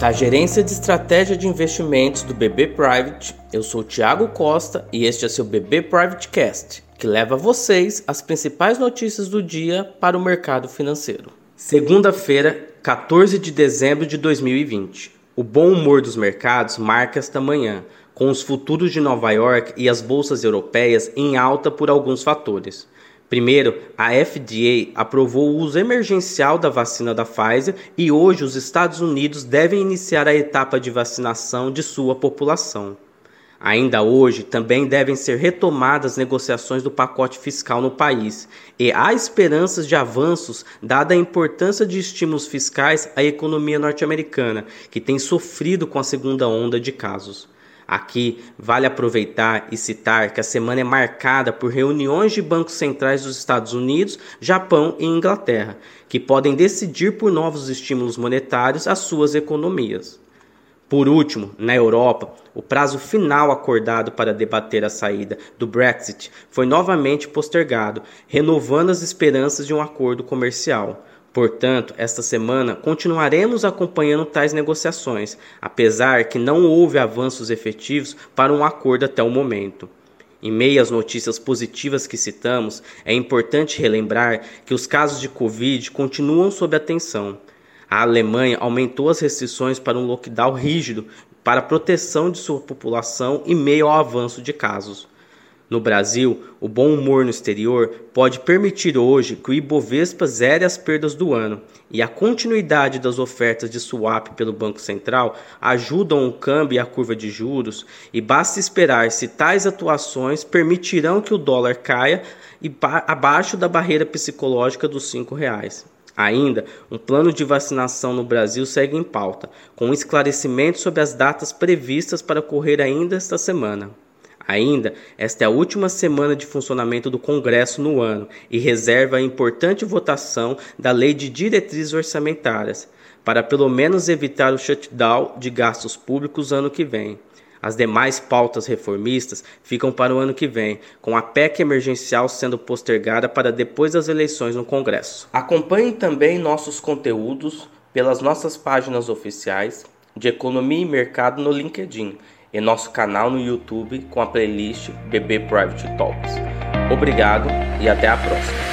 Da Gerência de Estratégia de Investimentos do BB Private, eu sou Tiago Costa e este é seu BB Private Cast, que leva a vocês as principais notícias do dia para o mercado financeiro. Segunda-feira, 14 de dezembro de 2020. O bom humor dos mercados marca esta manhã, com os futuros de Nova York e as bolsas europeias em alta por alguns fatores. Primeiro, a FDA aprovou o uso emergencial da vacina da Pfizer e hoje os Estados Unidos devem iniciar a etapa de vacinação de sua população. Ainda hoje, também devem ser retomadas negociações do pacote fiscal no país, e há esperanças de avanços, dada a importância de estímulos fiscais à economia norte-americana, que tem sofrido com a segunda onda de casos. Aqui vale aproveitar e citar que a semana é marcada por reuniões de bancos centrais dos Estados Unidos, Japão e Inglaterra, que podem decidir por novos estímulos monetários às suas economias. Por último, na Europa, o prazo final acordado para debater a saída do Brexit foi novamente postergado, renovando as esperanças de um acordo comercial. Portanto, esta semana continuaremos acompanhando tais negociações, apesar que não houve avanços efetivos para um acordo até o momento. Em meio às notícias positivas que citamos, é importante relembrar que os casos de Covid continuam sob atenção. A Alemanha aumentou as restrições para um lockdown rígido para proteção de sua população em meio ao avanço de casos. No Brasil, o bom humor no exterior pode permitir hoje que o Ibovespa zere as perdas do ano, e a continuidade das ofertas de swap pelo Banco Central ajudam o câmbio e a curva de juros, e basta esperar se tais atuações permitirão que o dólar caia abaixo da barreira psicológica dos R$ reais. Ainda, um plano de vacinação no Brasil segue em pauta, com um esclarecimento sobre as datas previstas para ocorrer ainda esta semana. Ainda, esta é a última semana de funcionamento do Congresso no ano e reserva a importante votação da Lei de Diretrizes Orçamentárias, para pelo menos evitar o shutdown de gastos públicos ano que vem. As demais pautas reformistas ficam para o ano que vem, com a PEC emergencial sendo postergada para depois das eleições no Congresso. Acompanhe também nossos conteúdos pelas nossas páginas oficiais de Economia e Mercado no LinkedIn e nosso canal no YouTube com a playlist BB Private Talks. Obrigado e até a próxima.